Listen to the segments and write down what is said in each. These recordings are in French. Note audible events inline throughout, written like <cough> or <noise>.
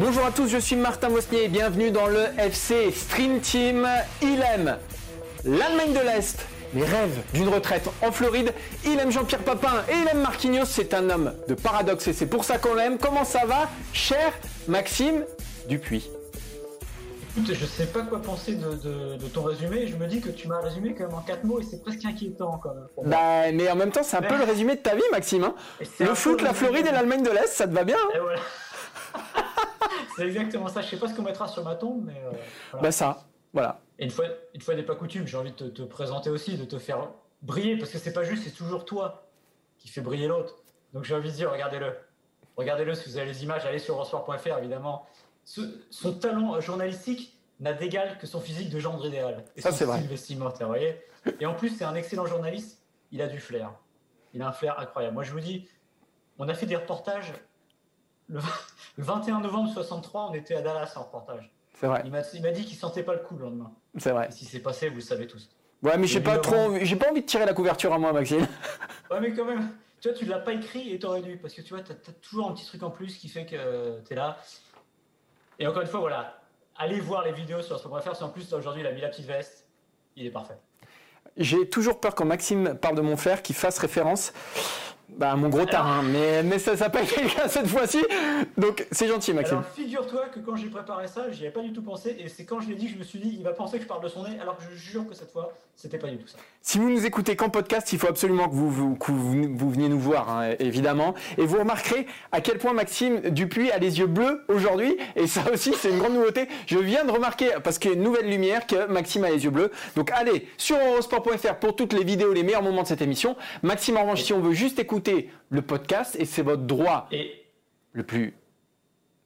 Bonjour à tous, je suis Martin Mosnier et bienvenue dans le FC Stream Team. Il aime l'Allemagne de l'Est, mais rêve d'une retraite en Floride. Il aime Jean-Pierre Papin et il aime Marquinhos. C'est un homme de paradoxe et c'est pour ça qu'on l'aime. Comment ça va, cher Maxime Dupuis? Écoute, je sais pas quoi penser de, de- de ton résumé. Je me dis que tu m'as résumé quand même en quatre mots et c'est presque inquiétant quand même. Bah, mais en même temps, c'est un peu le résumé de ta vie, Maxime. hein. Le foot, la Floride de et ma- l'Allemagne de l'Est, ça te va bien hein? Et voilà. C'est exactement ça. Je sais pas ce qu'on mettra sur ma tombe, mais euh, voilà. Bah ça, voilà. Et une fois, une fois n'est pas coutume, j'ai envie de te, te présenter aussi, de te faire briller, parce que c'est pas juste, c'est toujours toi qui fait briller l'autre. Donc j'ai envie de dire, regardez-le. Regardez-le si vous avez les images, allez sur eurosport.fr évidemment. Ce- son talent journalistique n'a d'égal que son physique de gendre idéal. Et Ça, c'est vrai. vestimentaire, voyez Et en plus, c'est un excellent journaliste, il a du flair. Il a un flair incroyable. Moi, je vous dis, on a fait des reportages. Le, le 21 novembre 63, on était à Dallas en reportage. C'est vrai, Il m'a dit qu'il sentait pas le coup le lendemain. c'est vrai. Et si c'est passé, vous le savez tous. Ouais, mais j'ai pas trop, j'ai pas envie de tirer la couverture à moi, Maxime. <laughs> Ouais, mais quand même, tu vois, tu l'as pas écrit et t'aurais dû, parce que tu vois, t'as as toujours un petit truc en plus qui fait que t'es là. Et encore une fois, voilà, allez voir les vidéos sur ce qu'on va faire. Si en plus, aujourd'hui, il a mis la petite veste, il est parfait. J'ai toujours peur quand Maxime parle de mon frère qu'il fasse référence bah, mon gros tarin, mais, mais ça n'a pas été le cas cette fois-ci. Donc c'est gentil, Maxime. Alors, figure-toi que quand j'ai préparé ça, j'y avais pas du tout pensé, et c'est quand je l'ai dit que je me suis dit, il va penser que je parle de son nez, alors que je jure que cette fois, c'était pas du tout ça. Si vous nous écoutez qu'en podcast, il faut absolument que vous, vous, que vous, vous veniez nous voir, hein, évidemment. Et vous remarquerez à quel point Maxime Dupuis a les yeux bleus aujourd'hui. Et ça aussi, c'est une grande nouveauté. Je viens de remarquer, parce qu'il y a une nouvelle lumière, que Maxime a les yeux bleus. Donc allez sur eurosport.fr pour toutes les vidéos, les meilleurs moments de cette émission. Maxime, en revanche, si on veut juste écouter le podcast, et c'est votre droit Et le plus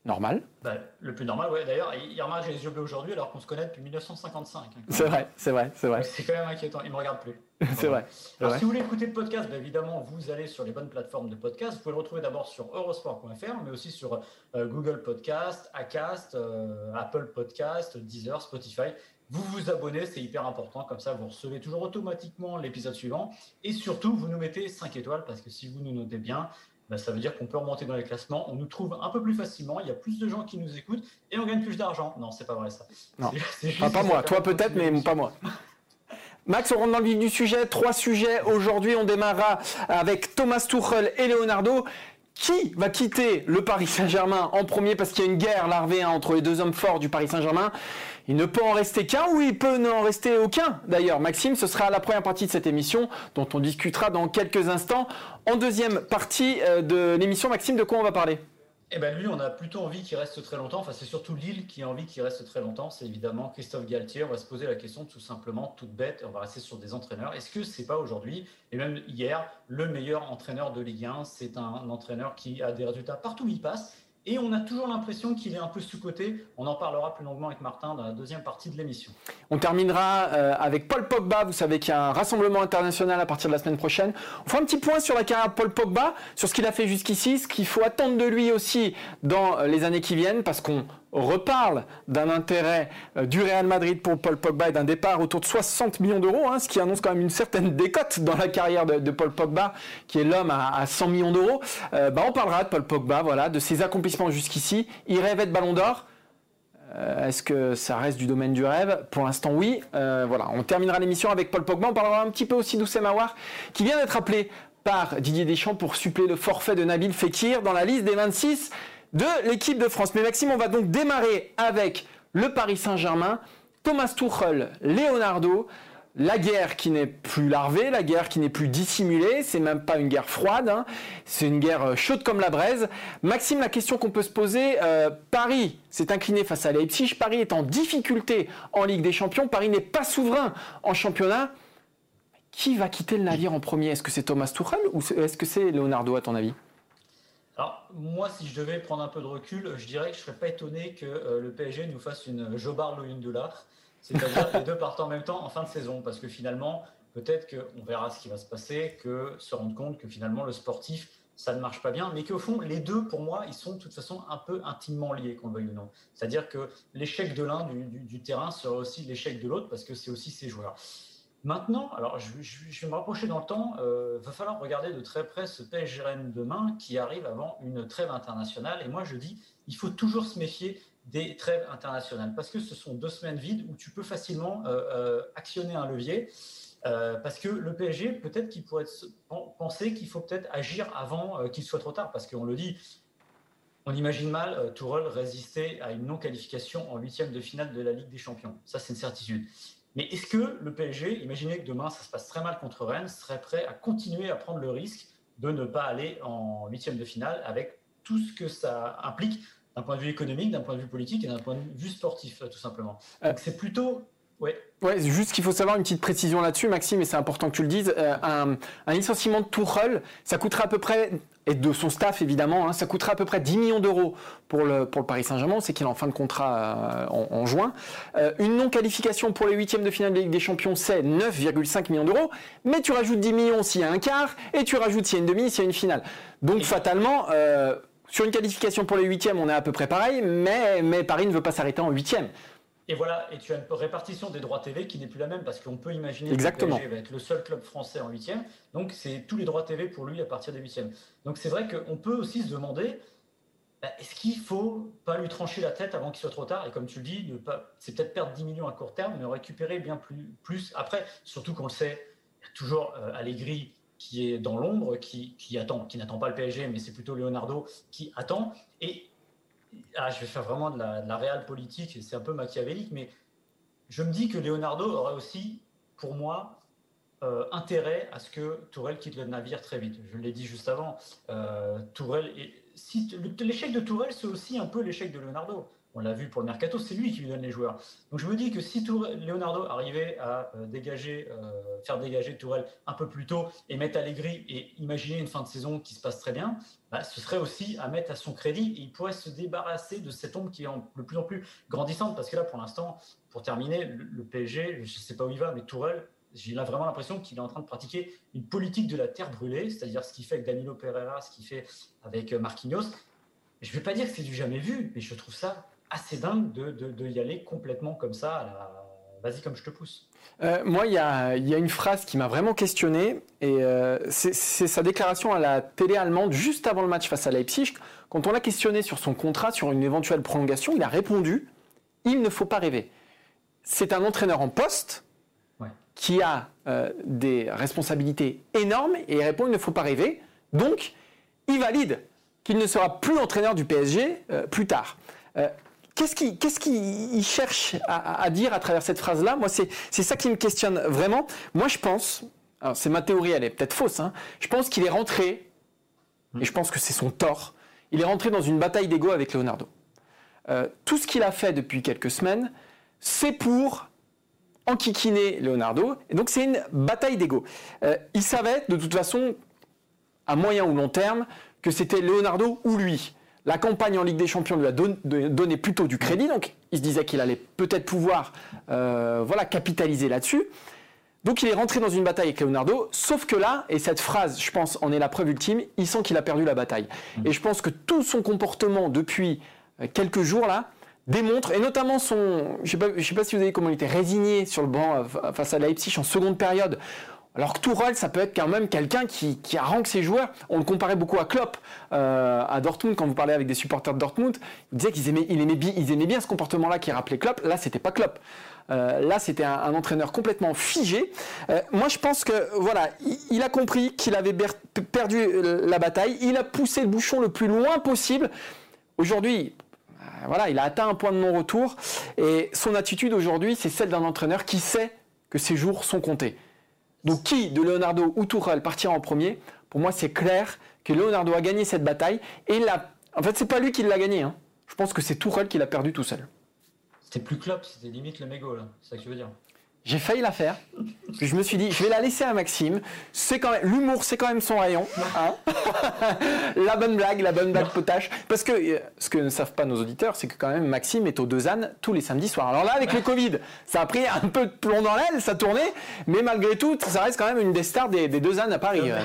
normal. bah, le plus normal, ouais, d'ailleurs, il remarque que j'ai les yeux bleus aujourd'hui, alors qu'on se connaît depuis 1955. hein. C'est vrai, c'est vrai, c'est vrai. C'est quand même inquiétant, il me regarde plus. <laughs> C'est vrai. Alors, vrai. si vous voulez écouter le podcast, bah, évidemment, vous allez sur les bonnes plateformes de podcast. Vous pouvez le retrouver d'abord sur eurosport.fr, mais aussi sur euh, Google Podcast, Acast, euh, Apple Podcast, Deezer, Spotify. Vous vous abonnez, c'est hyper important. Comme ça, vous recevez toujours automatiquement l'épisode suivant. Et surtout, vous nous mettez 5 étoiles, parce que si vous nous notez bien, bah, ça veut dire qu'on peut remonter dans les classements. On nous trouve un peu plus facilement. Il y a plus de gens qui nous écoutent et on gagne plus d'argent. Non, c'est pas vrai ça. Non. C'est- c'est juste Ah, pas moi, toi peut-être, mais pas moi. Max, on rentre dans le vif du sujet. Trois sujets. Aujourd'hui, on démarrera avec Thomas Tuchel et Leonardo. Qui va quitter le Paris Saint-Germain en premier? Parce qu'il y a une guerre larvée hein, entre les deux hommes forts du Paris Saint-Germain Il ne peut en rester qu'un ou il peut n'en rester aucun D'ailleurs, Maxime, ce sera la première partie de cette émission dont on discutera dans quelques instants. En deuxième partie euh, de l'émission, Maxime, de quoi on va parler? Eh ben lui, on a plutôt envie qu'il reste très longtemps. Enfin, c'est surtout Lille qui a envie qu'il reste très longtemps. C'est évidemment Christophe Galtier. On va se poser la question tout simplement, toute bête. On va rester sur des entraîneurs. Est-ce que c'est pas aujourd'hui et même hier le meilleur entraîneur de Ligue 1 C'est un entraîneur qui a des résultats partout où il passe. Et on a toujours l'impression qu'il est un peu sous-coté. On en parlera plus longuement avec Martin dans la deuxième partie de l'émission. On terminera euh, avec Paul Pogba. Vous savez qu'il y a un rassemblement international à partir de la semaine prochaine. On fera un petit point sur la carrière de Paul Pogba, sur ce qu'il a fait jusqu'ici, ce qu'il faut attendre de lui aussi dans les années qui viennent, parce qu'on reparle d'un intérêt euh, du Real Madrid pour Paul Pogba et d'un départ autour de 60 millions d'euros, hein, ce qui annonce quand même une certaine décote dans la carrière de, Paul Pogba, qui est l'homme à, à 100 millions d'euros. Euh, bah, on parlera de Paul Pogba, de ses accomplissements jusqu'ici. Il rêvait de Ballon d'Or. Euh, Est-ce que ça reste du domaine du rêve? Pour l'instant, oui. On terminera l'émission avec Paul Pogba. On parlera un petit peu aussi d'Oussem Aouar, qui vient d'être appelé par Didier Deschamps pour suppléer le forfait de Nabil Fekir dans la liste des 26 de l'équipe de France. Mais Maxime, on va donc démarrer avec le Paris Saint-Germain, Thomas Tuchel, Leonardo. La guerre qui n'est plus larvée, la guerre qui n'est plus dissimulée, c'est même pas une guerre froide, hein. c'est une guerre euh, chaude comme la braise. Maxime, la question qu'on peut se poser, euh, Paris s'est incliné face à Leipzig, Paris est en difficulté en Ligue des Champions, Paris n'est pas souverain en championnat. qui va quitter le navire en premier? Est-ce que c'est Thomas Tuchel ou est-ce que c'est Leonardo à ton avis? Alors, moi, si je devais prendre un peu de recul, je dirais que je ne serais pas étonné que euh, le PSG nous fasse une Jobar dollar, c'est-à-dire les deux partent en même temps en fin de saison, parce que finalement, peut-être qu'on verra ce qui va se passer, que se rendre compte que finalement le sportif, ça ne marche pas bien, mais qu'au fond, les deux, pour moi, ils sont de toute façon un peu intimement liés, qu'on le veuille ou non. C'est-à-dire que l'échec de l'un du, du, terrain sera aussi l'échec de l'autre, parce que c'est aussi ses joueurs. Maintenant, alors je, vais me rapprocher dans le temps, il euh, va falloir regarder de très près ce PSG Rennes demain qui arrive avant une trêve internationale. Et moi je dis, il faut toujours se méfier des trêves internationales parce que ce sont deux semaines vides où tu peux facilement euh, euh, actionner un levier. parce que le PSG, peut-être qu'il pourrait penser qu'il faut peut-être agir avant qu'il soit trop tard, parce qu'on le dit, on imagine mal Tourelle résister à une non-qualification en huitième de finale de la Ligue des Champions. Ça, c'est une certitude. Mais est-ce que le PSG, imaginez que demain ça se passe très mal contre Rennes, serait prêt à continuer à prendre le risque de ne pas aller en huitième de finale avec tout ce que ça implique d'un point de vue économique, d'un point de vue politique et d'un point de vue sportif, tout simplement? Euh. Donc c'est plutôt Ouais. Ouais, juste qu'il faut savoir une petite précision là-dessus, Maxime, et c'est important que tu le dises. Euh, un, licenciement de Tourelle, ça coûtera à peu près, et de son staff évidemment, hein, ça coûtera à peu près 10 millions d'euros pour le, pour le Paris Saint-Germain, c'est qu'il est en fin de contrat euh, en, juin. Euh, une non-qualification pour les huitièmes de finale de Ligue des Champions, c'est 9,5 millions d'euros, mais tu rajoutes 10 millions s'il y a un quart, et tu rajoutes s'il y a une demi, s'il y a une finale. Donc fatalement, sur une qualification pour les huitièmes, on est à peu près pareil, mais, mais Paris ne veut pas s'arrêter en huitième. Et voilà, et tu as une répartition des droits TV qui n'est plus la même parce qu'on peut imaginer Exactement. que le PSG va être le seul club français en huitième. Donc c'est tous les droits TV pour lui à partir des huitièmes. Donc c'est vrai qu'on peut aussi se demander bah, est-ce qu'il faut pas lui trancher la tête avant qu'il soit trop tard? Et comme tu le dis, c'est peut-être perdre 10 millions à court terme, mais récupérer bien plus, plus après. Surtout qu'on le sait, il y a toujours euh, Allegri qui est dans l'ombre, qui, qui attend, qui n'attend pas le PSG, mais c'est plutôt Leonardo qui attend. Et ah, je vais faire vraiment de la, réelle politique, c'est un peu machiavélique, mais je me dis que Leonardo aurait aussi, pour moi, euh, intérêt à ce que Tourelle quitte le navire très vite. Je l'ai dit juste avant. Euh, l'échec de Tourelle, c'est aussi un peu l'échec de Leonardo on l'a vu pour le mercato, c'est lui qui lui donne les joueurs. Donc je me dis que si Leonardo arrivait à euh, dégager, euh, faire dégager Tourelle un peu plus tôt et mettre Allegri et imaginer une fin de saison qui se passe très bien, bah, ce serait aussi à mettre à son crédit et il pourrait se débarrasser de cette ombre qui est de plus en plus grandissante parce que là pour l'instant, pour terminer, le, PSG, je ne sais pas où il va, mais Tourelle, j'ai vraiment l'impression qu'il est en train de pratiquer une politique de la terre brûlée, c'est-à-dire ce qu'il fait avec Danilo Pereira, ce qu'il fait avec euh, Marquinhos. Je ne vais pas dire que c'est du jamais vu, mais je trouve ça assez dingue de, de, y aller complètement comme ça à la vas-y comme je te pousse. Euh, moi, il y a, y a, une phrase qui m'a vraiment questionné, et euh, c'est sa déclaration à la télé allemande juste avant le match face à Leipzig. Quand on l'a questionné sur son contrat, sur une éventuelle prolongation, il a répondu il ne faut pas rêver. C'est un entraîneur en poste qui a euh, des responsabilités énormes, et il répond il ne faut pas rêver. Donc, il valide qu'il ne sera plus entraîneur du PSG plus tard. Qu'est-ce qu'il cherche à, dire à travers cette phrase-là? Moi, c'est ça qui me questionne vraiment. Moi, je pense, c'est ma théorie, elle est peut-être fausse, hein, je pense qu'il est rentré, et je pense que c'est son tort, il est rentré dans une bataille d'ego avec Leonardo. Euh, tout ce qu'il a fait depuis quelques semaines, c'est pour enquiquiner Leonardo, et donc c'est une bataille d'ego. Euh, il savait, de toute façon, à moyen ou long terme, que c'était Leonardo ou lui. La campagne en Ligue des Champions lui a donné plutôt du crédit, donc il se disait qu'il allait peut-être pouvoir euh, voilà, capitaliser là-dessus. Donc il est rentré dans une bataille avec Leonardo, sauf que là, et cette phrase, je pense, en est la preuve ultime, il sent qu'il a perdu la bataille. Mmh. Et je pense que tout son comportement depuis euh, quelques jours là démontre, et notamment son, je ne sais, sais, pas si vous avez comment il était résigné sur le banc euh, face à Leipzig en seconde période, alors que Tourelle, ça peut être quand même quelqu'un qui, qui arrange ses joueurs. On le comparait beaucoup à Klopp, euh, à Dortmund, quand vous parlez avec des supporters de Dortmund. Ils disaient qu'ils aimaient, bien ce comportement-là qui rappelait Klopp. Là, c'était pas Klopp. Euh, là, c'était un, entraîneur complètement figé. Euh, moi, je pense que voilà, il, a compris qu'il avait perdu la bataille. Il a poussé le bouchon le plus loin possible. Aujourd'hui, voilà, il a atteint un point de non-retour. Et son attitude aujourd'hui, c'est celle d'un entraîneur qui sait que ses jours sont comptés. Donc qui de Leonardo ou Tourelle partira en premier? Pour moi, c'est clair que Leonardo a gagné cette bataille. Et là, en fait, c'est pas lui qui l'a gagné. Hein. Je pense que c'est Tourelle qui l'a perdu tout seul. C'était plus Klopp, c'était limite le mégot, là. C'est ça que tu veux dire? J'ai failli la faire. Je me suis dit, je vais la laisser à Maxime. C'est quand même l'humour, c'est quand même son rayon. hein. <laughs> la bonne blague, la bonne blague potache. Parce que euh, ce que ne savent pas nos auditeurs, c'est que quand même Maxime est au deux ânes tous les samedis soirs. Alors là, avec le Covid, ça a pris un peu de plomb dans l'aile, ça tournait, mais malgré tout, ça reste quand même une des stars des, des deux ânes à Paris. euh.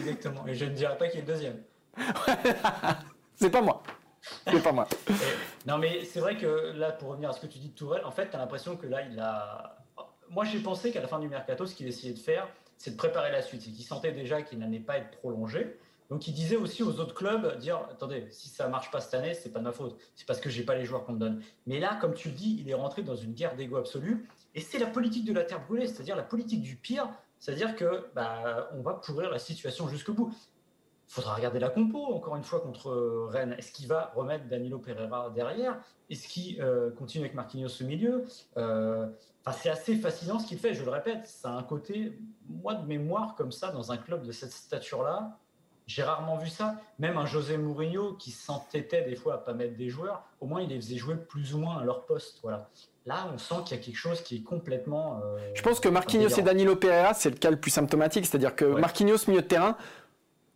Exactement. Et je ne dirais pas qu'il est le deuxième. <laughs> C'est pas moi. C'est pas moi. Et- non, mais c'est vrai que là, pour revenir à ce que tu dis de Tourelle, en fait, tu as l'impression que là, il a. Moi, j'ai pensé qu'à la fin du mercato, ce qu'il essayait de faire, c'est de préparer la suite. C'est qu'il sentait déjà qu'il n'allait pas être prolongé. Donc, il disait aussi aux autres clubs dire attendez, si ça marche pas cette année, c'est pas de ma faute. C'est parce que j'ai pas les joueurs qu'on me donne. Mais là, comme tu le dis, il est rentré dans une guerre d'ego absolue. Et c'est la politique de la terre brûlée, c'est-à-dire la politique du pire. C'est-à-dire que bah, on va pourrir la situation jusqu'au bout. Il faudra regarder la compo, encore une fois, contre euh, Rennes. Est-ce qu'il va remettre Danilo Pereira derrière? Est-ce qu'il euh, continue avec Marquinhos au milieu? Euh, C'est assez fascinant ce qu'il fait, je le répète. Ça a un côté, moi, de mémoire comme ça, dans un club de cette stature-là, j'ai rarement vu ça. Même un José Mourinho qui s'entêtait des fois à pas mettre des joueurs, au moins il les faisait jouer plus ou moins à leur poste. Voilà. Là, on sent qu'il y a quelque chose qui est complètement. euh, Je pense que Marquinhos et. Danilo Pereira, c'est le cas le plus symptomatique. C'est-à-dire que Ouais. Marquinhos, milieu de terrain,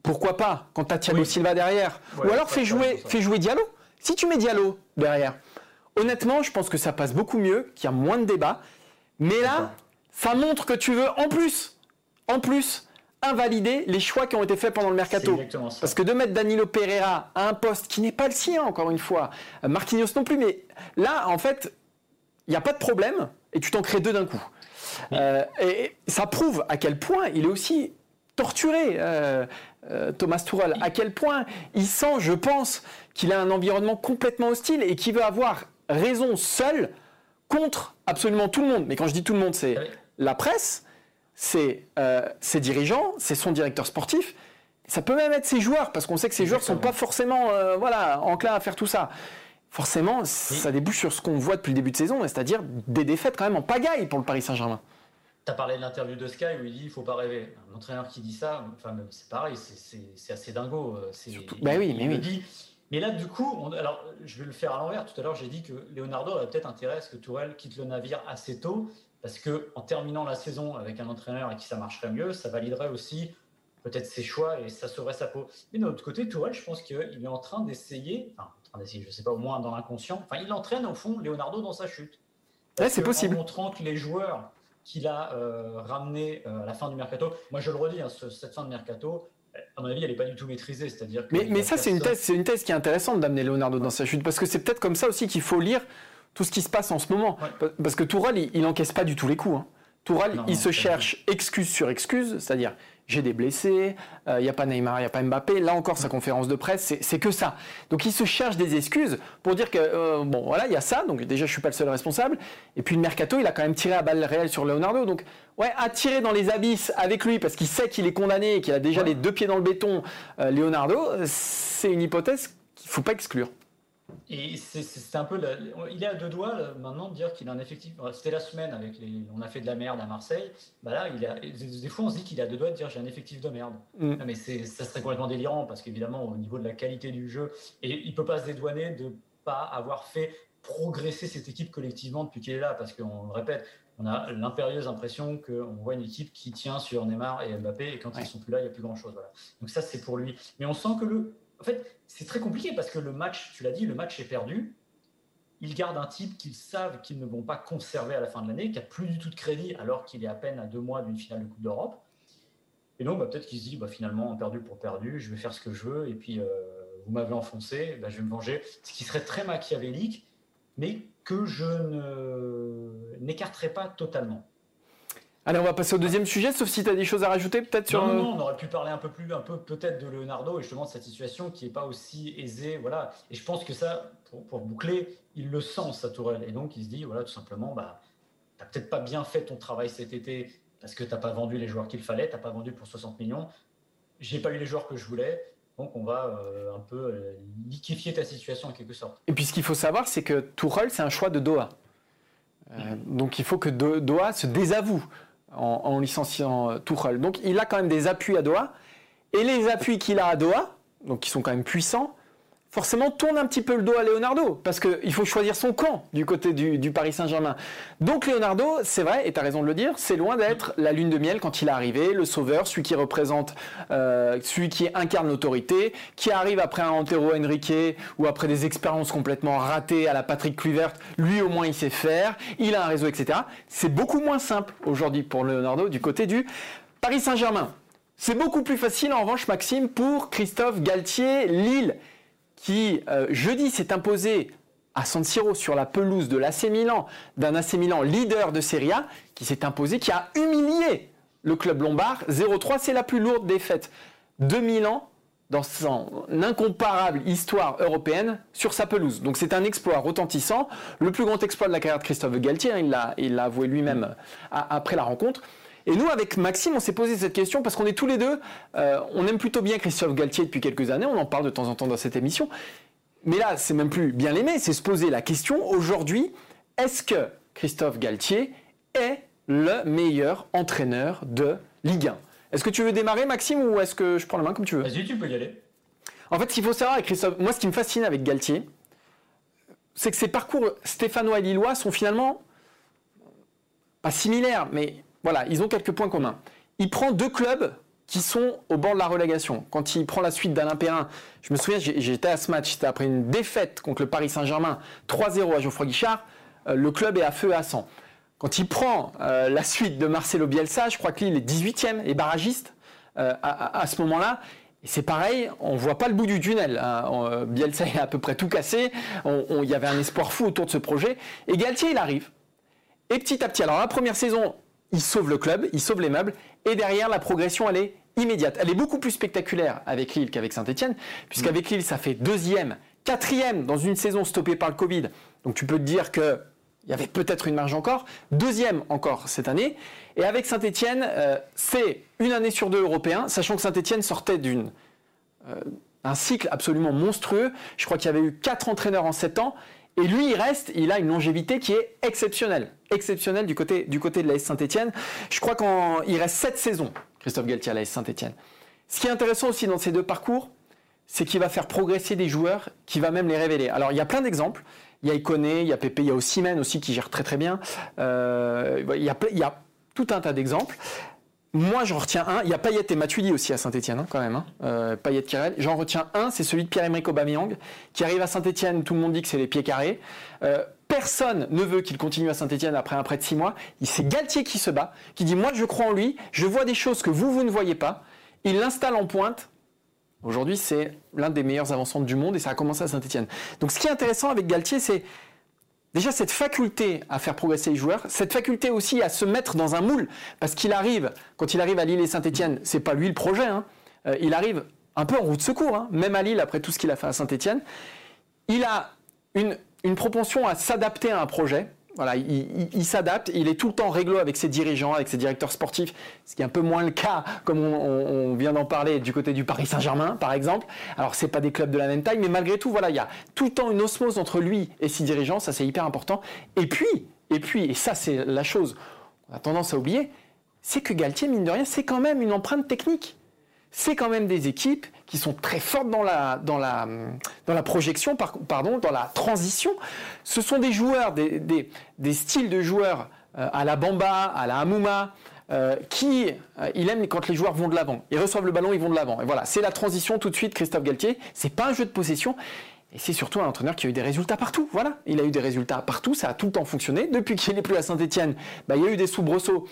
pourquoi pas quand tu as Thiago Oui. Silva derrière Ouais, Ou alors fais jouer, fais jouer Diallo. Si tu mets Diallo derrière, honnêtement, je pense que ça passe beaucoup mieux, qu'il y a moins de débats. Mais là, ça montre que tu veux en plus, en plus, invalider les choix qui ont été faits pendant le mercato. Parce que de mettre Danilo Pereira à un poste qui n'est pas le sien, encore une fois, euh, Marquinhos non plus, mais là, en fait, il n'y a pas de problème et tu t'en crées deux d'un coup. Euh, et ça prouve à quel point il est aussi torturé, euh, Thomas Tuchel, à quel point il sent, je pense, qu'il a un environnement complètement hostile et qu'il veut avoir raison seul contre absolument tout le monde. Mais quand je dis tout le monde, c'est la presse, c'est euh, ses dirigeants, c'est son directeur sportif. Ça peut même être ses joueurs, parce qu'on sait que ses joueurs ne sont pas forcément euh, voilà, enclins à faire tout ça. Forcément, ça débouche sur ce qu'on voit depuis le début de saison, c'est-à-dire des défaites quand même en pagaille pour le Paris Saint-Germain. Tu as parlé de l'interview de Sky où il dit il faut pas rêver. Un entraîneur qui dit ça, enfin, c'est pareil, c'est- assez dingo. euh, Surtout- bah oui, mais oui. dit. Mais là, du coup, on- alors, je vais le faire à l'envers. Tout à l'heure, j'ai dit que Leonardo a peut-être intérêt à ce que Tourelle quitte le navire assez tôt, parce que en terminant la saison avec un entraîneur à qui ça marcherait mieux, ça validerait aussi peut-être ses choix et ça sauverait sa peau. Mais d'un autre côté, Tourelle, je pense qu'il est en train d'essayer, enfin, en train d'essayer, je sais pas, au moins dans l'inconscient, enfin, il entraîne au fond Leonardo dans sa chute. Ouais, c'est possible. En montrant que les joueurs qu'il a euh, ramenés euh, à la fin du mercato, moi je le redis, hein, ce- cette fin de mercato, à mon avis, elle n'est pas du tout maîtrisée. C'est-à-dire Mais, mais ça, c'est une thèse, c'est une thèse qui est intéressante d'amener Leonardo dans sa chute, parce que c'est peut-être comme ça aussi qu'il faut lire tout ce qui se passe en ce moment. Ouais. Parce que Tourelle, il, il encaisse pas du tout les coups. Hein. Non, il se cherche excuse sur excuse, c'est-à-dire j'ai des blessés, euh, il n'y a pas Neymar, il n'y a pas Mbappé. Là encore, sa conférence de presse, c'est- que ça. Donc il se cherche des excuses pour dire que, euh, bon, voilà, il y a ça, donc déjà je suis pas le seul responsable. Et puis le mercato, il a quand même tiré à balle réelle sur Leonardo. Donc, ouais, à tirer dans les abysses avec lui parce qu'il sait qu'il est condamné et qu'il a déjà Ouais. les deux pieds dans le béton, euh, Leonardo, c'est une hypothèse qu'il faut pas exclure. Et c'est- un peu. la- il est à deux doigts là, maintenant de dire qu'il a un effectif. C'était la semaine avec les. On a fait de la merde à Marseille. Bah là, il a, des fois, on se dit qu'il à deux doigts de dire j'ai un effectif de merde. Mm. Non, mais ça serait complètement délirant parce qu'évidemment, au niveau de la qualité du jeu, et il peut pas se dédouaner de pas avoir fait progresser cette équipe collectivement depuis qu'il est là. Parce qu'on le répète, on a l'impérieuse impression qu'on voit une équipe qui tient sur Neymar et Mbappé, et quand Ouais. ils sont plus là, il n'y a plus grand chose. Voilà. Donc ça, c'est pour lui. Mais on sent que le. En fait, c'est très compliqué parce que le match, tu l'as dit, le match est perdu. Ils gardent un type qu'ils savent qu'ils ne vont pas conserver à la fin de l'année, qui a plus du tout de crédit alors qu'il est à peine à deux mois d'une finale de Coupe d'Europe. Et donc, bah, peut-être qu'il se dit, bah, finalement, perdu pour perdu, je vais faire ce que je veux, et puis euh, vous m'avez enfoncé, bah, je vais me venger. Ce qui serait très machiavélique, mais que je n'écarterai pas totalement. Allez, on va passer au deuxième sujet, sauf si tu as des choses à rajouter peut-être sur... Non, non, on aurait pu parler un peu plus, un peu peut-être de Leonardo et justement de cette situation qui n'est pas aussi aisée, voilà. Et je pense que ça, pour, pour boucler, il le sent, sa Tourelle. Et donc il se dit, voilà, tout simplement, bah, t'as peut-être pas bien fait ton travail cet été parce que t'as pas vendu les joueurs qu'il fallait, t'as pas vendu pour 60 millions. J'ai pas eu les joueurs que je voulais, donc on va euh, un peu euh, liquéfier ta situation en quelque sorte. Et puis ce qu'il faut savoir, c'est que Tourelle, c'est un choix de Doha. Euh, donc il faut que Do- Doha se désavoue en, en licenciant euh, Tuchel. Donc il a quand même des appuis à Doha. Et les appuis qu'il a à Doha, donc qui sont quand même puissants, forcément tourne un petit peu le dos à Leonardo, parce qu'il faut choisir son camp du côté du, Paris Saint-Germain. Donc Leonardo, c'est vrai, et tu raison de le dire, c'est loin d'être la lune de miel quand il est arrivé, le sauveur, celui qui représente, euh, celui qui incarne l'autorité, qui arrive après un Antero Henrique ou après des expériences complètement ratées à la Patrick Kluivert, lui au moins il sait faire, il a un réseau, etc. C'est beaucoup moins simple aujourd'hui pour Leonardo du côté du Paris Saint-Germain. C'est beaucoup plus facile en revanche, Maxime, pour Christophe Galtier, Lille qui euh, jeudi s'est imposé à San Siro sur la pelouse de l'AC Milan, d'un AC Milan leader de Serie A, qui s'est imposé, qui a humilié le club lombard. 0-3, c'est la plus lourde défaite de Milan dans son incomparable histoire européenne sur sa pelouse. Donc c'est un exploit retentissant, le plus grand exploit de la carrière de Christophe Galtier, hein, il l'a avoué lui-même euh, après la rencontre. Et nous, avec Maxime, on s'est posé cette question parce qu'on est tous les deux, euh, on aime plutôt bien Christophe Galtier depuis quelques années, on en parle de temps en temps dans cette émission. Mais là, c'est même plus bien l'aimer, c'est se poser la question aujourd'hui, est-ce que Christophe Galtier est le meilleur entraîneur de Ligue 1 Est-ce que tu veux démarrer, Maxime, ou est-ce que je prends la main comme tu veux? Vas-y, tu peux y aller. En fait, ce qu'il faut savoir avec Christophe, moi, ce qui me fascine avec Galtier, c'est que ses parcours stéphanois et lillois sont finalement pas similaires, mais voilà, ils ont quelques points communs. Il prend deux clubs qui sont au bord de la relégation. Quand il prend la suite d'Alain Perrin, je me souviens, j'étais à ce match, c'était après une défaite contre le Paris Saint-Germain, 3-0 à Geoffroy Guichard, euh, le club est à feu et à sang. Quand il prend euh, la suite de Marcelo Bielsa, je crois que Lille est 18e et barragiste euh, à, ce moment-là. Et c'est pareil, on ne voit pas le bout du tunnel. Hein. Bielsa est à peu près tout cassé. Il y avait un espoir fou autour de ce projet. Et Galtier, il arrive. Et petit à petit, alors la première saison, il sauve le club, il sauve les meubles, et derrière, la progression, elle est immédiate. Elle est beaucoup plus spectaculaire avec Lille qu'avec Saint-Etienne, puisqu'avec Lille, ça fait deuxième, quatrième dans une saison stoppée par le Covid. Donc tu peux te dire qu'il y avait peut-être une marge encore. Deuxième encore cette année. Et avec Saint-Etienne, euh, c'est une année sur deux européen, sachant que Saint-Etienne sortait d'une... Euh, cycle absolument monstrueux. Je crois qu'il y avait eu quatre entraîneurs en sept ans. Et lui, il reste, il a une longévité qui est exceptionnelle. Exceptionnelle du côté, du côté de la Saint-Etienne. Je crois qu'il reste 7 saisons, Christophe Galtier à la Saint-Etienne. Ce qui est intéressant aussi dans ces deux parcours, c'est qu'il va faire progresser des joueurs, qui va même les révéler. Alors, il y a plein d'exemples. Il y a Iconé, il y a Pépé, il y a Ossimène aussi qui gère très très bien. Euh, il y a tout un tas d'exemples. Moi, j'en retiens un. Il y a Payet et Matuidi aussi à Saint-Etienne, hein, quand même. Hein. Euh, Payet Kirel. J'en retiens un, c'est celui de Pierre-Emerick Aubameyang, qui arrive à Saint-Etienne. Tout le monde dit que c'est les pieds carrés. Euh, personne ne veut qu'il continue à Saint-Etienne après un prêt de six mois. C'est Galtier qui se bat, qui dit Moi, je crois en lui. Je vois des choses que vous, vous ne voyez pas. Il l'installe en pointe. Aujourd'hui, c'est l'un des meilleurs avançants du monde et ça a commencé à Saint-Etienne. Donc, ce qui est intéressant avec Galtier, c'est Déjà, cette faculté à faire progresser les joueurs, cette faculté aussi à se mettre dans un moule, parce qu'il arrive, quand il arrive à Lille et Saint-Etienne, c'est pas lui le projet, hein. euh, il arrive un peu en route de secours, hein. même à Lille, après tout ce qu'il a fait à Saint-Etienne. Il a une, une propension à s'adapter à un projet, voilà, il, s'adapte, il est tout le temps réglo avec ses dirigeants, avec ses directeurs sportifs, ce qui est un peu moins le cas, comme on, vient d'en parler, du côté du Paris Saint-Germain, par exemple. Alors, c'est pas des clubs de la même taille, mais malgré tout, voilà, il y a tout le temps une osmose entre lui et ses dirigeants, ça c'est hyper important. Et puis, et puis, et ça c'est la chose qu'on a tendance à oublier, c'est que Galtier, mine de rien, c'est quand même une empreinte technique c'est quand même des équipes qui sont très fortes dans la, dans la, dans la projection, pardon, dans la transition. Ce sont des joueurs, des, des, styles de joueurs euh, à la Bamba, à la Hamouma, euh, qui, euh, il aime quand les joueurs vont de l'avant. Ils reçoivent le ballon, ils vont de l'avant. Et voilà, c'est la transition tout de suite, Christophe Galtier. C'est pas un jeu de possession. Et c'est surtout un entraîneur qui a eu des résultats partout. Voilà, il a eu des résultats partout, ça a tout le temps fonctionné. Depuis qu'il n'est plus à Saint-Etienne, bah, il y a eu des soubresauts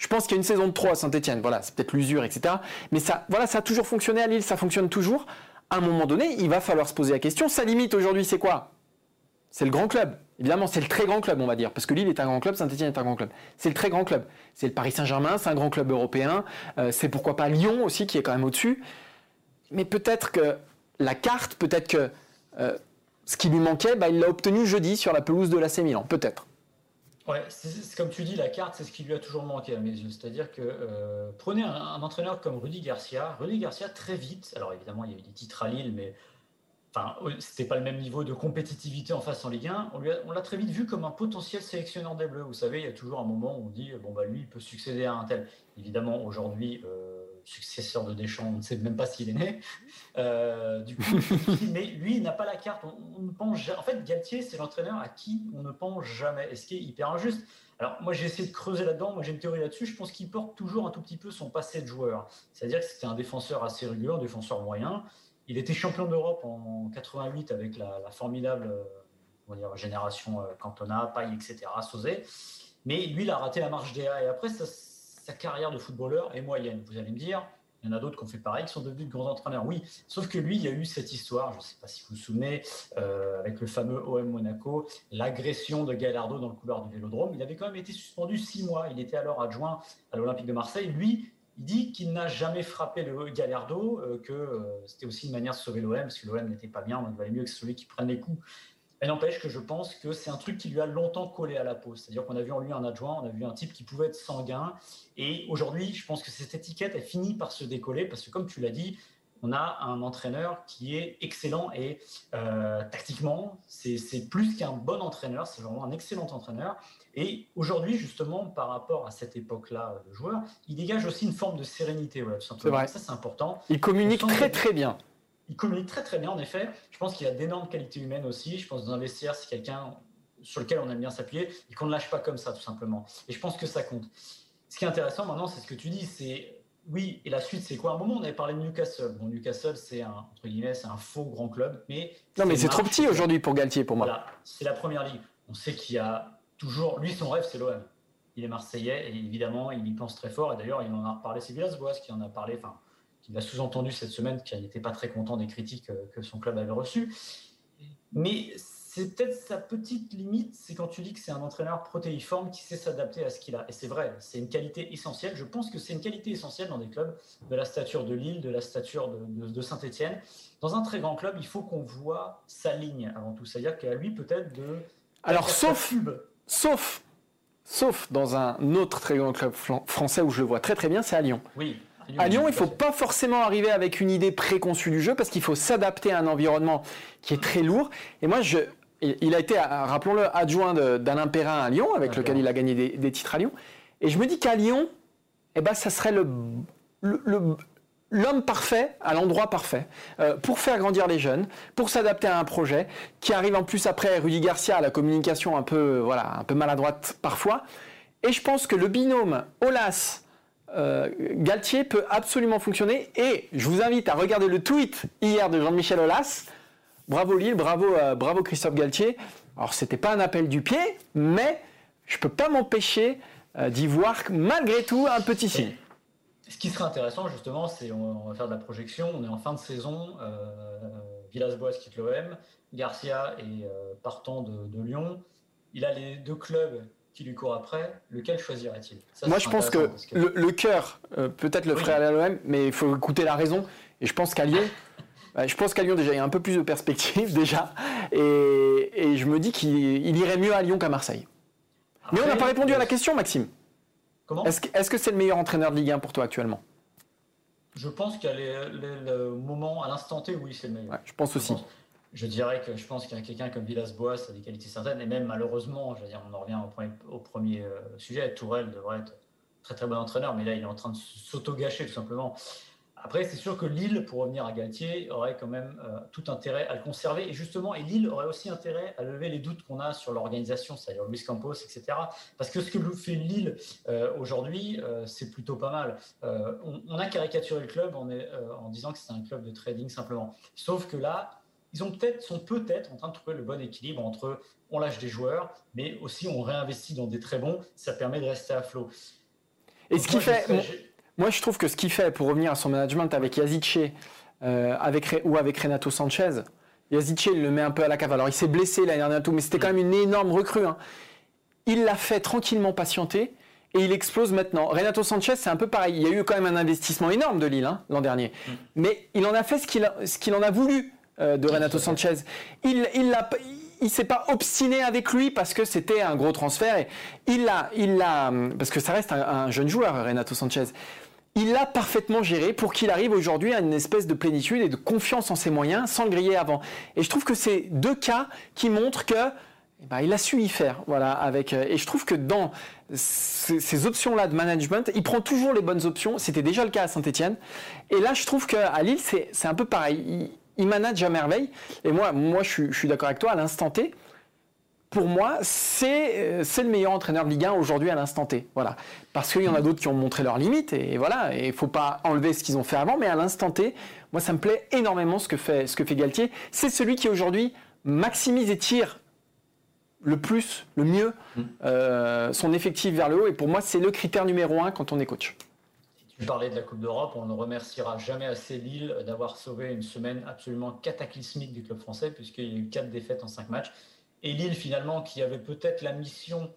je pense qu'il y a une saison de 3 à Saint-Etienne, voilà, c'est peut-être l'usure, etc. Mais ça, voilà, ça a toujours fonctionné à Lille, ça fonctionne toujours. À un moment donné, il va falloir se poser la question. Sa limite aujourd'hui, c'est quoi? C'est le grand club. Évidemment, c'est le très grand club, on va dire, parce que Lille est un grand club, Saint-Etienne est un grand club. C'est le très grand club. C'est le Paris Saint-Germain, c'est un grand club européen. Euh, c'est pourquoi pas Lyon aussi, qui est quand même au-dessus. Mais peut-être que la carte, peut-être que euh, ce qui lui manquait, bah, il l'a obtenu jeudi sur la pelouse de l'AC Milan, peut-être. Ouais, c'est comme tu dis, la carte, c'est ce qui lui a toujours manqué à mes yeux. C'est-à-dire que euh, prenez un, entraîneur comme Rudy Garcia. Rudy Garcia, très vite, alors évidemment, il y a eu des titres à Lille, mais enfin, c'était pas le même niveau de compétitivité en face en Ligue 1. On l'a très vite vu comme un potentiel sélectionneur des Bleus. Vous savez, il y a toujours un moment où on dit, bon, bah lui, il peut succéder à un tel. Évidemment, aujourd'hui, euh, successeur de Deschamps, on ne sait même pas s'il est né. Euh, du coup, mais lui, il n'a pas la carte. On, ne pense En fait, Galtier, c'est l'entraîneur à qui on ne pense jamais. Et ce qui est hyper injuste. Alors, moi, j'ai essayé de creuser là-dedans. Moi, j'ai une théorie là-dessus. Je pense qu'il porte toujours un tout petit peu son passé de joueur. C'est-à-dire que c'était un défenseur assez régulier, un défenseur moyen. Il était champion d'Europe en 88 avec la, formidable euh, dire, génération euh, Cantona, Paille, etc., Sauzet. Mais lui, il a raté la marche DA. Et après, sa carrière de footballeur est moyenne. Vous allez me dire, il y en a d'autres qui ont fait pareil, qui sont devenus de grands entraîneurs. Oui, sauf que lui, il y a eu cette histoire, je ne sais pas si vous vous souvenez, euh, avec le fameux OM Monaco, l'agression de Gallardo dans le couloir du Vélodrome. Il avait quand même été suspendu six mois. Il était alors adjoint à l'Olympique de Marseille. Lui, il dit qu'il n'a jamais frappé le Gallardo, euh, que euh, c'était aussi une manière de sauver l'OM, parce que l'OM n'était pas bien, donc il valait mieux que celui qui prenne les coups. Mais n'empêche que je pense que c'est un truc qui lui a longtemps collé à la peau. C'est-à-dire qu'on a vu en lui un adjoint, on a vu un type qui pouvait être sanguin. Et aujourd'hui, je pense que cette étiquette, elle finit par se décoller parce que, comme tu l'as dit, on a un entraîneur qui est excellent et euh, tactiquement, c'est plus qu'un bon entraîneur, c'est vraiment un excellent entraîneur. Et aujourd'hui, justement, par rapport à cette époque-là de joueur, il dégage aussi une forme de sérénité. Ouais, c'est vrai. Ça, c'est important. Il communique très, très bien il communique très très bien en effet. Je pense qu'il a d'énormes qualités humaines aussi. Je pense que dans un vestiaire, c'est quelqu'un sur lequel on aime bien s'appuyer et qu'on ne lâche pas comme ça tout simplement. Et je pense que ça compte. Ce qui est intéressant maintenant, c'est ce que tu dis, c'est oui, et la suite, c'est quoi? À un moment, on avait parlé de Newcastle. Bon, Newcastle, c'est un, entre guillemets, c'est un faux grand club, mais... Non, mais c'est trop petit aujourd'hui pour Galtier, pour moi. Voilà, c'est la première ligue. On sait qu'il y a toujours... Lui, son rêve, c'est l'OM. Il est Marseillais, et évidemment, il y pense très fort. Et d'ailleurs, il en a reparlé, c'est Villas-Boas qui en a parlé, enfin, il a sous-entendu cette semaine qu'il n'était pas très content des critiques euh, que son club avait reçues. Mais c'est peut-être sa petite limite, c'est quand tu dis que c'est un entraîneur protéiforme qui sait s'adapter à ce qu'il a. Et c'est vrai, c'est une qualité essentielle. Je pense que c'est une qualité essentielle dans des clubs de la stature de Lille, de la stature de, Saint-Etienne. Dans un très grand club, il faut qu'on voit sa ligne avant tout. C'est-à-dire qu'à lui peut-être de... Alors sauf, sauf, sauf dans un autre très grand club français où je le vois très très bien, c'est à Lyon. Oui, à Lyon, il ne faut pas forcément arriver avec une idée préconçue du jeu parce qu'il faut s'adapter à un environnement qui est très lourd. Et moi, je, il a été, rappelons-le, adjoint d'Alain Perrin à Lyon, avec lequel il a gagné des, titres à Lyon. Et je me dis qu'à Lyon, eh ben, ça serait le, l'homme parfait à l'endroit parfait euh, pour faire grandir les jeunes, pour s'adapter à un projet qui arrive en plus après Rudy Garcia à la communication un peu voilà un peu maladroite parfois. Et je pense que le binôme Olas euh, Galtier peut absolument fonctionner. Et je vous invite à regarder le tweet hier de Jean-Michel Aulas. Bravo Lille, bravo, euh, bravo Christophe Galtier. Alors c'était pas un appel du pied, mais je peux pas m'empêcher euh, d'y voir malgré tout un petit signe. Ce qui serait intéressant justement, c'est on, va faire de la projection. On est en fin de saison. Villas-Boas quitte l'OM, Garcia est partant de Lyon. Il a les deux clubs qui lui court après, lequel choisirait-il? Moi, je pense que, le, cœur, euh, peut-être le ferait à l'OM, mais il faut écouter la raison. Et je pense qu'à Lyon, <laughs> je pense qu'à Lyon, déjà, il y a un peu plus de perspective, <laughs> déjà. Et, je me dis qu'il irait mieux à Lyon qu'à Marseille. mais on n'a pas répondu à la question, Maxime. Comment? Est-ce que c'est le meilleur entraîneur de Ligue 1 pour toi actuellement? Je pense qu'à le moment, à l'instant T, oui, c'est le meilleur. je pense aussi je dirais que je pense a quelqu'un comme Villas-Boas a des qualités certaines, et même malheureusement, je on en revient au premier, euh, sujet, Tourelle devrait être très très bon entraîneur, mais là il est en train de s'auto-gâcher tout simplement. Après, c'est sûr que Lille, pour revenir à Galtier, aurait quand même euh, tout intérêt à le conserver. Et justement, et Lille aurait aussi intérêt à lever les doutes qu'on a sur l'organisation, c'est-à-dire Luis Campos, etc. Parce que ce que fait Lille euh, aujourd'hui, c'est plutôt pas mal. on, a caricaturé le club en disant que c'est un club de trading simplement. Sauf que là, ils ont peut-être, sont peut-être en train de trouver le bon équilibre entre on lâche des joueurs, mais aussi on réinvestit dans des très bons. Ça permet de rester à flot. Et ce qui fait, moi, je trouve que ce qu'il fait pour revenir à son management avec Yazice euh, avec, ou avec Renato Sanchez, Yazice, il le met un peu à la cave. Alors il s'est blessé l'année dernière, tout, mais c'était quand même une énorme recrue. Hein. Il l'a fait tranquillement patienter et il explose maintenant. Renato Sanchez, c'est un peu pareil. Il y a eu quand même un investissement énorme de Lille hein, l'an dernier. Mm. Mais il en a fait ce qu'il en a voulu. Euh, de Renato Sanchez. Il il s'est pas obstiné avec lui parce que c'était un gros transfert. Et il l'a, il l'a, parce que ça reste un, jeune joueur, Renato Sanchez. Il l'a parfaitement géré pour qu'il arrive aujourd'hui à une espèce de plénitude et de confiance en ses moyens sans griller avant. Et je trouve que c'est deux cas qui montrent que eh ben, il a su y faire, voilà. Avec et je trouve que dans ces, options-là de management, il prend toujours les bonnes options. C'était déjà le cas à Saint-Etienne. Et là, je trouve qu'à Lille, c'est un peu pareil. Il, manage à merveille. Et moi, moi je suis, d'accord avec toi, à l'instant T, pour moi, c'est le meilleur entraîneur de Ligue 1 aujourd'hui à l'instant T. Voilà. Parce qu'il y en a d'autres qui ont montré leurs limites. Et voilà, il ne faut pas enlever ce qu'ils ont fait avant. Mais à l'instant T, moi, ça me plaît énormément ce que fait, ce que fait Galtier. C'est celui qui aujourd'hui maximise et tire le plus, le mieux, mm. euh, son effectif vers le haut. Et pour moi, c'est le critère numéro un quand on est coach. Tu parlais de la Coupe d'Europe, on ne remerciera jamais assez Lille d'avoir sauvé une semaine absolument cataclysmique du club français, puisqu'il y a eu quatre défaites en cinq matchs. Et Lille, finalement, qui avait peut-être la mission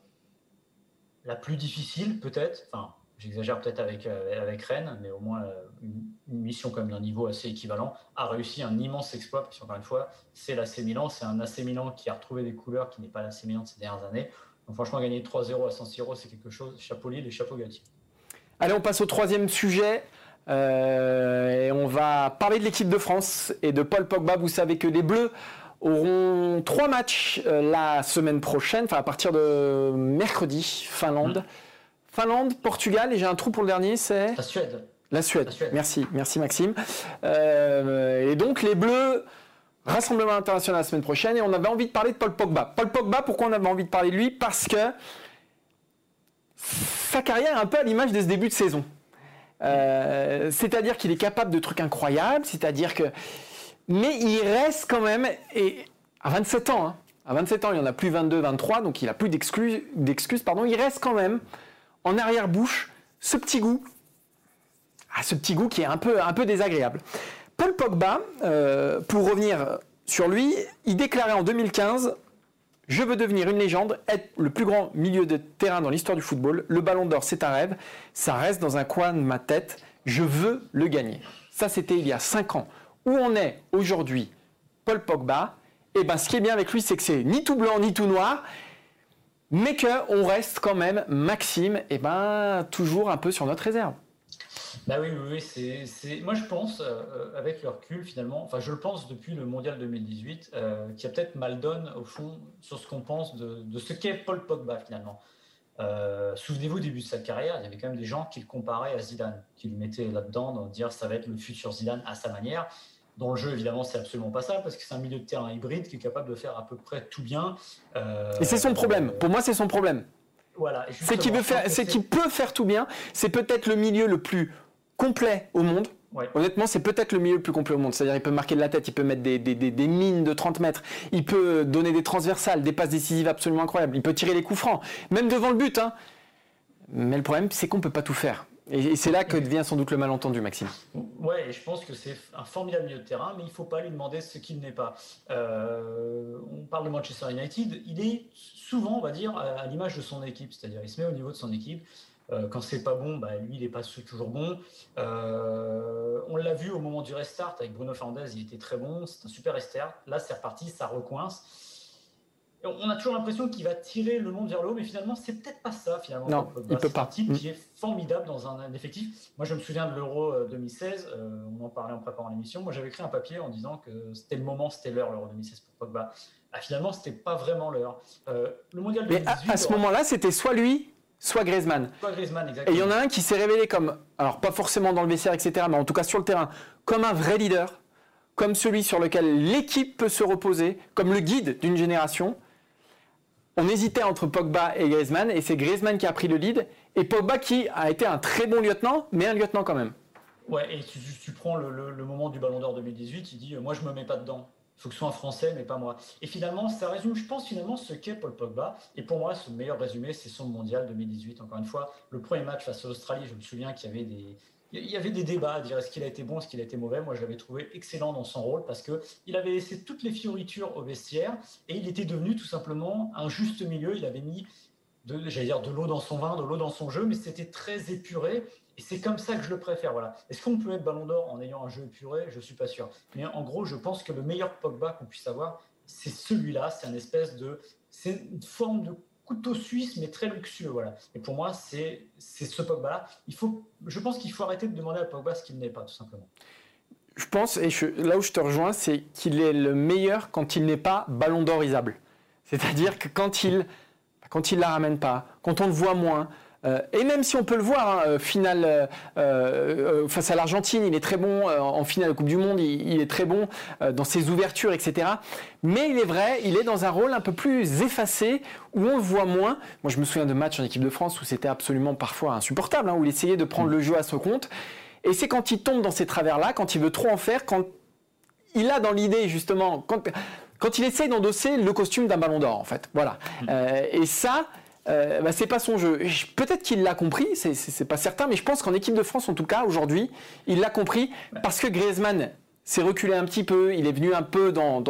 la plus difficile, peut-être, enfin, j'exagère peut-être avec, euh, avec Rennes, mais au moins euh, une, mission comme d'un niveau assez équivalent, a réussi un immense exploit, parce qu'encore une fois, c'est l'AC c'est un AC qui a retrouvé des couleurs qui n'est pas l'AC de ces dernières années. Donc franchement, gagner 3-0 à San Siro, c'est quelque chose. Chapeau Lille et chapeau Galtier. Allez, on passe au troisième sujet. Euh, et on va parler de l'équipe de France et de Paul Pogba. Vous savez que les Bleus auront trois matchs la semaine prochaine, enfin à partir de mercredi, Finlande. Mmh. Finlande, Portugal, et j'ai un trou pour le dernier, c'est La Suède. La Suède. Merci, merci Maxime. Euh, et donc les Bleus, Rassemblement international la semaine prochaine, et on avait envie de parler de Paul Pogba. Paul Pogba, pourquoi on avait envie de parler de lui? Parce que sa carrière un peu à l'image de ce début de saison. Euh, c'est-à-dire qu'il est capable de trucs incroyables, c'est-à-dire que. Mais il reste quand même, et à 27 ans, hein, à 27 ans, il en a plus 22, 23, donc il n'a plus d'excuses, pardon, il reste quand même en arrière-bouche ce petit goût. Ah, ce petit goût qui est un peu, un peu désagréable. Paul Pogba, euh, pour revenir sur lui, il déclarait en 2015 Je veux devenir une légende, être le plus grand milieu de terrain dans l'histoire du football. Le ballon d'or, c'est un rêve. Ça reste dans un coin de ma tête. Je veux le gagner. Ça, c'était il y a 5 ans. Où on est aujourd'hui, Paul Pogba? Eh ben, ce qui est bien avec lui, c'est que c'est ni tout blanc ni tout noir mais qu'on reste quand même, Maxime, eh ben, toujours un peu sur notre réserve. Bah oui, oui, c'est, moi je pense, euh, avec le recul finalement, enfin je le pense depuis le Mondial 2018, euh, qui a peut-être mal donne au fond sur ce qu'on pense de, ce qu'est Paul Pogba finalement. Euh, souvenez-vous, au début de sa carrière, il y avait quand même des gens qui le comparaient à Zidane, qui le mettaient là-dedans, dans dire ça va être le futur Zidane à sa manière. Dans le jeu, évidemment, c'est absolument pas ça, parce que c'est un milieu de terrain hybride qui est capable de faire à peu près tout bien. Euh, et c'est son problème. Pour moi, c'est son problème. Voilà. C'est qu'il veut faire, c'est qu'il peut faire tout bien. C'est peut-être le milieu le plus complet au monde. Honnêtement, c'est peut-être le milieu le plus complet au monde. C'est-à-dire, il peut marquer de la tête, il peut mettre des, des, mines de 30 mètres, il peut donner des transversales, des passes décisives absolument incroyables, il peut tirer les coups francs, même devant le but. Hein. Mais le problème, c'est qu'on peut pas tout faire. Et, c'est là que devient sans doute le malentendu, Maxime. Ouais, je pense que c'est un formidable milieu de terrain, mais il ne faut pas lui demander ce qu'il n'est pas. Euh, on parle de Manchester United, il est souvent, on va dire, à, l'image de son équipe, c'est-à-dire il se met au niveau de son équipe. Euh, quand c'est pas bon, bah, lui, il n'est pas toujours bon. Euh, on l'a vu au moment du restart avec Bruno Fernandez, il était très bon, c'est un super restart. Là, c'est reparti, ça recoince on a toujours l'impression qu'il va tirer le monde vers le haut, mais finalement, c'est peut-être pas ça. Finalement, non, il peut pas. un type mm. qui est formidable dans un, effectif. Moi, je me souviens de l'Euro 2016. Euh, on en parlait en préparant l'émission. Moi, j'avais écrit un papier en disant que c'était le moment, c'était l'heure l'Euro 2016 pour Pogba. Ah, finalement, c'était pas vraiment l'heure. Euh, le mondial 2018. Mais à, ce moment-là, c'était soit lui, soit Griezmann. Soit Griezmann, exactement. Et il y en a un qui s'est révélé comme, alors pas forcément dans le vestiaire, etc., mais en tout cas sur le terrain, comme un vrai leader, comme celui sur lequel l'équipe peut se reposer, comme le guide d'une génération on hésitait entre Pogba et Griezmann, et c'est Griezmann qui a pris le lead, et Pogba qui a été un très bon lieutenant, mais un lieutenant quand même. Ouais, et tu, prends le, moment du Ballon d'Or 2018, il dit Moi, je me mets pas dedans. Faut que ce soit un Français, mais pas moi. Et finalement, ça résume, je pense, finalement, ce qu'est Paul Pogba. Et pour moi, ce meilleur résumé, c'est son mondial 2018. Encore une fois, le premier match face à l'Australie, je me souviens qu'il y avait des, il y avait des débats à dire est-ce qu'il a été bon, est-ce qu'il a été mauvais. Moi, je l'avais trouvé excellent dans son rôle parce que il avait laissé toutes les fioritures au vestiaire et il était devenu tout simplement un juste milieu. Il avait mis de, j'allais dire, de l'eau dans son vin, de l'eau dans son jeu, mais c'était très épuré. Et c'est comme ça que je le préfère. Voilà. Est-ce qu'on peut être Ballon d'Or en ayant un jeu épuré? Je suis pas sûr. Mais en gros, je pense que le meilleur Pogba qu'on puisse avoir, c'est celui-là. C'est un espèce de, c'est une forme de couteau suisse, mais très luxueux. Voilà. Et pour moi, c'est ce Pogba-là. Je pense qu'il faut arrêter de demander à Pogba ce qu'il n'est pas, tout simplement. Je pense, et là où je te rejoins, c'est qu'il est le meilleur quand il n'est pas ballon d'orisable. C'est-à-dire que quand il quand il la ramène pas, quand on le voit moins, euh, et même si on peut le voir, hein, euh, finale euh, face à l'Argentine, il est très bon. en finale de Coupe du Monde, il, est très bon dans ses ouvertures, etc. Mais il est vrai, il est dans un rôle un peu plus effacé, où on le voit moins. Moi, je me souviens de matchs en équipe de France où c'était absolument parfois insupportable, hein, où il essayait de prendre le jeu à son compte. Et c'est quand il tombe dans ces travers-là, quand il veut trop en faire, quand il a dans l'idée justement, quand, quand il essaye d'endosser le costume d'un ballon d'or, en fait. Voilà. Mmh. et ça, euh, bah, c'est pas son jeu. Peut-être qu'il l'a compris, c'est pas certain, mais je pense qu'en équipe de France, en tout cas, aujourd'hui, il l'a compris parce que Griezmann s'est reculé un petit peu, il est venu un peu dans,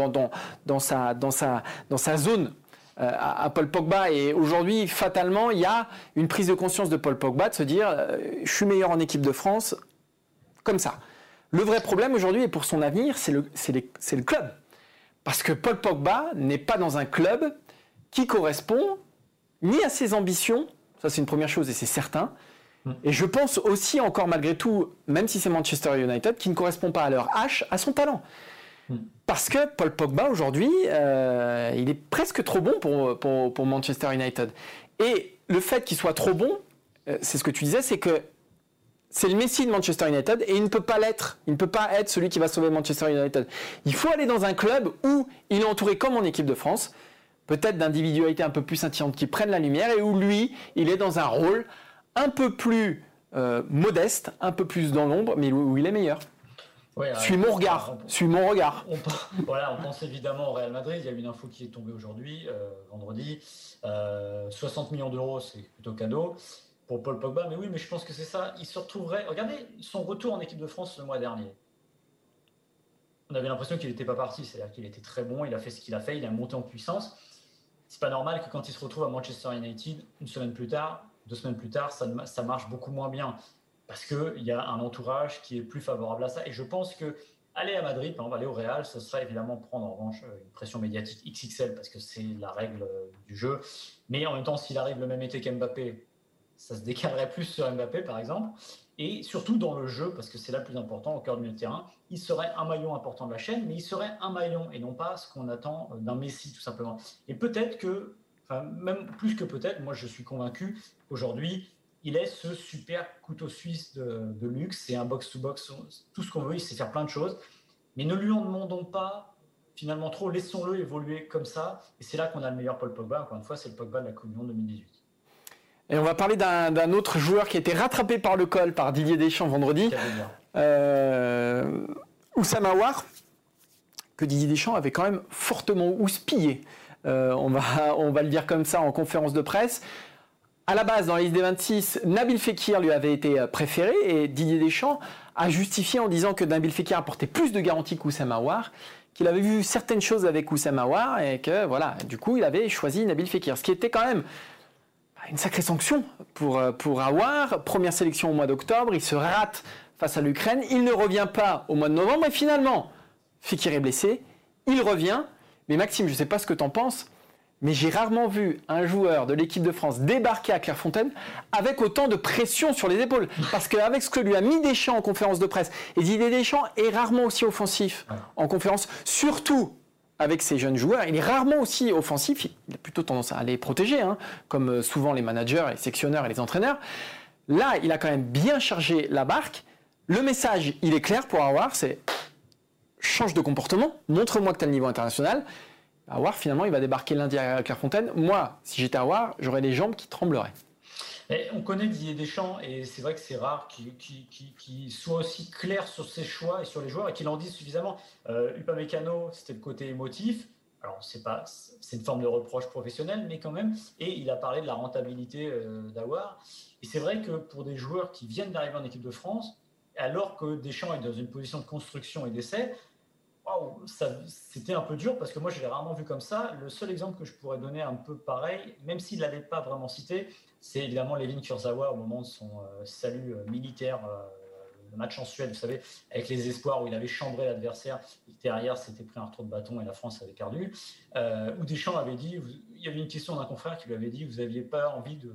sa zone euh, à, Paul Pogba. Et aujourd'hui, fatalement, il y a une prise de conscience de Paul Pogba de se dire euh, je suis meilleur en équipe de France, comme ça. Le vrai problème aujourd'hui, et pour son avenir, c'est le, le club. Parce que Paul Pogba n'est pas dans un club qui correspond ni à ses ambitions, ça c'est une première chose et c'est certain. Hmm. Et je pense aussi encore malgré tout, même si c'est Manchester United, qui ne correspond pas à leur H, à son talent. Hmm. Parce que Paul Pogba aujourd'hui, euh, il est presque trop bon pour, pour, Manchester United. Et le fait qu'il soit trop bon, euh, c'est ce que tu disais, c'est que c'est le Messi de Manchester United et il ne peut pas l'être. Il ne peut pas être celui qui va sauver Manchester United. Il faut aller dans un club où il est entouré comme en équipe de France peut-être d'individualités un peu plus scintillantes qui prennent la lumière et où lui, il est dans un rôle un peu plus euh, modeste, un peu plus dans l'ombre, mais où, il est meilleur. suis mon regard. suis mon regard. On, voilà, on pense évidemment au Real Madrid. Il y a une info qui est tombée aujourd'hui, euh, vendredi. 60 euh, millions d'euros, c'est plutôt cadeau pour Paul Pogba. Mais oui, mais je pense que c'est ça. Il se retrouverait. Regardez son retour en équipe de France le mois dernier. On avait l'impression qu'il n'était pas parti. C'est-à-dire qu'il était très bon. Il a fait ce qu'il a fait. Il a monté en puissance c'est pas normal que quand il se retrouve à Manchester United, une semaine plus tard, deux semaines plus tard, ça, ça marche beaucoup moins bien. Parce qu'il y a un entourage qui est plus favorable à ça. Et je pense que aller à Madrid, par exemple, aller au Real, ce serait évidemment prendre en revanche euh, une pression médiatique XXL parce que c'est la règle euh, du jeu. Mais en même temps, s'il arrive le même été qu'Mbappé, ça se décalerait plus sur Mbappé, par exemple. Et surtout dans le jeu, parce que c'est là le plus important, au cœur du terrain, il serait un maillon important de la chaîne, mais il serait un maillon et non pas ce qu'on attend euh, d'un Messi, tout simplement. Et peut-être que, enfin, même plus que peut-être, moi je suis convaincu qu'aujourd'hui, il est ce super couteau suisse de, luxe, c'est un box-to-box, tout ce qu'on veut, il sait faire plein de choses, mais ne lui en demandons pas finalement trop, laissons-le évoluer comme ça, et c'est là qu'on a le meilleur Paul Pogba, encore une fois, c'est le Pogba de la Monde 2018. Et on va parler d'un autre joueur qui a été rattrapé par le col par Didier Deschamps vendredi. Euh, Oussama que Didier Deschamps avait quand même fortement houspillé. Euh, on, va, on va le dire comme ça en conférence de presse. À la base, dans la liste des 26, Nabil Fekir lui avait été préféré et Didier Deschamps a justifié en disant que Nabil Fekir apportait plus de garanties qu'Oussama War, qu'il avait vu certaines choses avec Oussama War et que voilà, du coup, il avait choisi Nabil Fekir. Ce qui était quand même une sacrée sanction pour, euh, pour Awar. Première sélection au mois d'octobre, il se rate face à l'Ukraine. Il ne revient pas au mois de novembre et finalement, Fekir est blessé. Il revient. Mais Maxime, je ne sais pas ce que tu en penses, mais j'ai rarement vu un joueur de l'équipe de France débarquer à Clairefontaine avec autant de pression sur les épaules. Parce qu'avec ce que lui a mis Deschamps en conférence de presse, et Didier Deschamps est rarement aussi offensif en conférence, surtout avec ces jeunes joueurs. Il est rarement aussi offensif, il a plutôt tendance à les protéger, hein, comme euh, souvent les managers, les sectionneurs et les entraîneurs. Là, il a quand même bien chargé la barque. Le message, il est clair pour avoir, c'est change de comportement, montre-moi que tu as le niveau international. Awar, finalement, il va débarquer lundi à Clairefontaine. Moi, si j'étais Awar, j'aurais les jambes qui trembleraient on connaît Didier Deschamps et c'est vrai que c'est rare qu'il soit aussi clair sur ses choix et sur les joueurs et qu'il en dise suffisamment. Euh, Upamecano, c'était le côté émotif. Alors, c'est pas, c'est une forme de reproche professionnel, mais quand même. Et il a parlé de la rentabilité euh, d'Awar. Et c'est vrai que pour des joueurs qui viennent d'arriver en équipe de France, alors que Deschamps est dans une position de construction et d'essai, c'était un peu dur parce que moi je l'ai rarement vu comme ça. Le seul exemple que je pourrais donner un peu pareil, même s'il ne l'avait pas vraiment cité, c'est évidemment Levin Kurzawa au moment de son euh, salut euh, militaire, euh, le match en Suède, vous savez, avec les espoirs où il avait chambré l'adversaire, derrière s'était pris un retour de bâton et la France avait perdu. où Deschamps avait dit, il y avait une question d'un confrère qui lui avait dit, vous n'aviez pas envie de,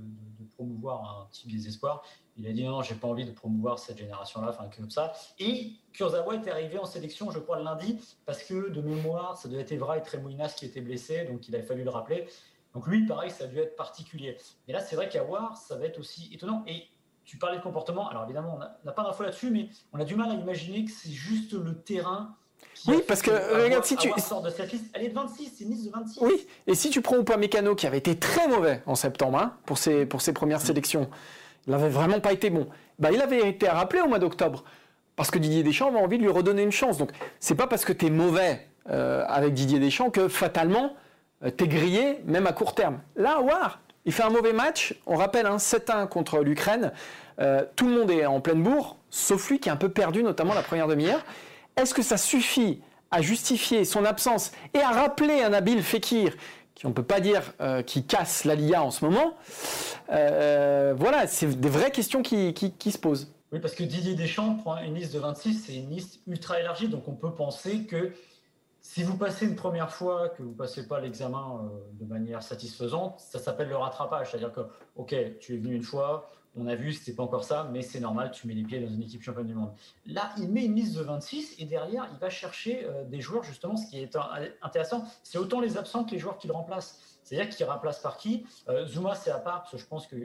promouvoir un type des espoirs. Il a dit non, j'ai pas envie de promouvoir cette génération-là, enfin comme ça. Et Kurzawa est arrivé en sélection, je crois, le lundi, parce que de mémoire, ça devait être Evra et Tremouinas qui étaient blessés, donc il a fallu le rappeler. Donc lui, pareil, ça a dû être particulier. Et là, c'est vrai voir, ça va être aussi étonnant. Et tu parlais de comportement, alors évidemment, on n'a pas d'infos là-dessus, mais on a du mal à imaginer que c'est juste le terrain oui, parce que regarde, si tu. Sort de cette liste. Elle est de 26, c'est une liste de 26. Oui, et si tu prends pas Mécano, qui avait été très mauvais en septembre hein, pour, ses, pour ses premières sélections, il n'avait vraiment pas été bon. Bah, il avait été rappelé au mois d'octobre. Parce que Didier Deschamps avait envie de lui redonner une chance. Donc, c'est pas parce que tu es mauvais euh, avec Didier Deschamps que fatalement, euh, tu es grillé, même à court terme. Là, War, il fait un mauvais match. On rappelle un hein, 7-1 contre l'Ukraine. Euh, tout le monde est en pleine bourre, sauf lui qui est un peu perdu, notamment la première demi-heure. Est-ce que ça suffit à justifier son absence et à rappeler un Nabil Fekir qui on ne peut pas dire euh, qui casse la LIA en ce moment, euh, voilà, c'est des vraies questions qui, se posent. Oui, parce que Didier Deschamps prend une liste de 26, c'est une liste ultra élargie, donc on peut penser que si vous passez une première fois, que vous ne passez pas l'examen euh, de manière satisfaisante, ça s'appelle le rattrapage. C'est-à-dire que, OK, tu es venu une fois, on a vu, c'était pas encore ça, mais c'est normal, tu mets les pieds dans une équipe championne du monde. Là, il met une liste de 26 et derrière, il va chercher euh, des joueurs, justement, ce qui est intéressant, c'est autant les absents que les joueurs qu'il remplace. C'est-à-dire qu'il remplace par qui? Euh, Zuma, c'est à part, parce que je pense que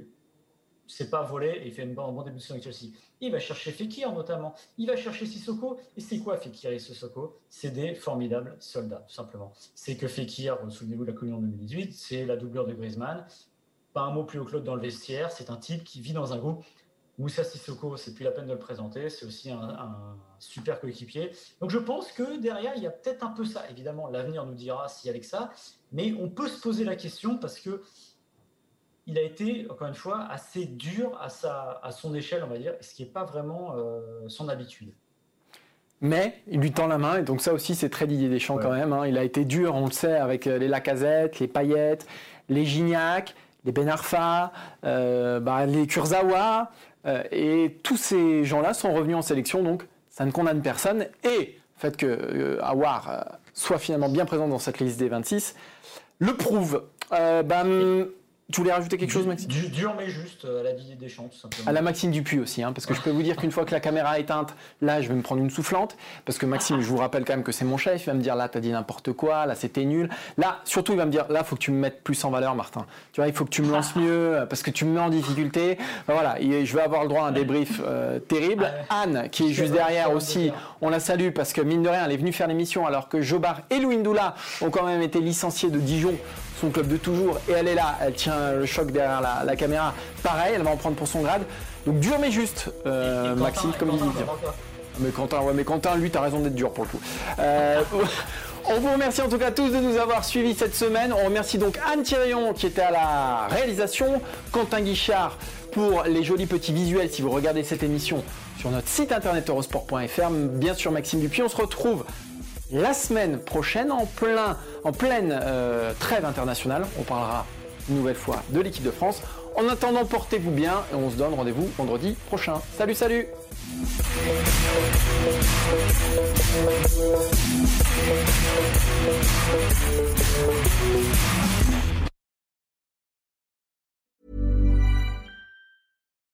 c'est pas volé et il fait un bon début de saison avec Chelsea. Il va chercher Fekir notamment. Il va chercher Sissoko. Et c'est quoi Fekir et Sissoko? C'est des formidables soldats, tout simplement. C'est que Fekir, souvenez-vous de la Communion 2018, c'est la doublure de Griezmann pas un mot plus haut que l'autre dans le vestiaire. C'est un type qui vit dans un groupe. Moussa Sissoko, c'est plus la peine de le présenter. C'est aussi un, super coéquipier. Donc je pense que derrière, il y a peut-être un peu ça. Évidemment, l'avenir nous dira s'il y avec ça. Mais on peut se poser la question parce que il a été, encore une fois, assez dur à, sa, à son échelle, on va dire, ce qui n'est pas vraiment euh, son habitude. Mais il lui tend la main, et donc ça aussi c'est très Didier Deschamps quand même. Hein. Il a été dur, on le sait, avec euh, les Lacazette, les Paillettes, les Gignac les Ben Arfa, euh, bah, les Kurzawa, euh, et tous ces gens-là sont revenus en sélection, donc ça ne condamne personne. Et le fait que euh, Awar soit finalement bien présent dans cette liste des 26 le prouve. Bah, tu voulais rajouter quelque chose, Maxime? Dur mais juste, à la Didier Deschamps, tout simplement. À la Maxime Dupuis aussi, hein, parce que je peux vous dire qu'une fois que la caméra est éteinte, là, je vais me prendre une soufflante, parce que Maxime, je vous rappelle quand même que c'est mon chef, il va me dire, là, t'as dit n'importe quoi, là, c'était nul. Là, surtout, il va me dire, là, il faut que tu me mettes plus en valeur, Martin. Tu vois, il faut que tu me lances mieux, parce que tu me mets en difficulté. voilà, je vais avoir le droit à un débrief euh, terrible. Anne, qui est juste derrière aussi, on la salue, parce que mine de rien, elle est venue faire l'émission, alors que Jobar et Louindoula ont quand même été licenciés de Dijon son club de toujours, et elle est là, elle tient le choc derrière la, caméra. Pareil, elle va en prendre pour son grade. Donc dur mais juste, euh, Maxime, comme il dit. Mais Quentin, ouais, mais Quentin, lui, t'as raison d'être dur pour le coup. Euh, <laughs> on vous remercie en tout cas tous de nous avoir suivis cette semaine. On remercie donc Anne Thirion qui était à la réalisation, Quentin Guichard pour les jolis petits visuels si vous regardez cette émission sur notre site internet eurosport.fr. Bien sûr, Maxime Dupuis, on se retrouve la semaine prochaine en, plein, en pleine euh, trêve internationale. On parlera une nouvelle fois de l'équipe de France. En attendant, portez-vous bien et on se donne rendez-vous vendredi prochain. Salut, salut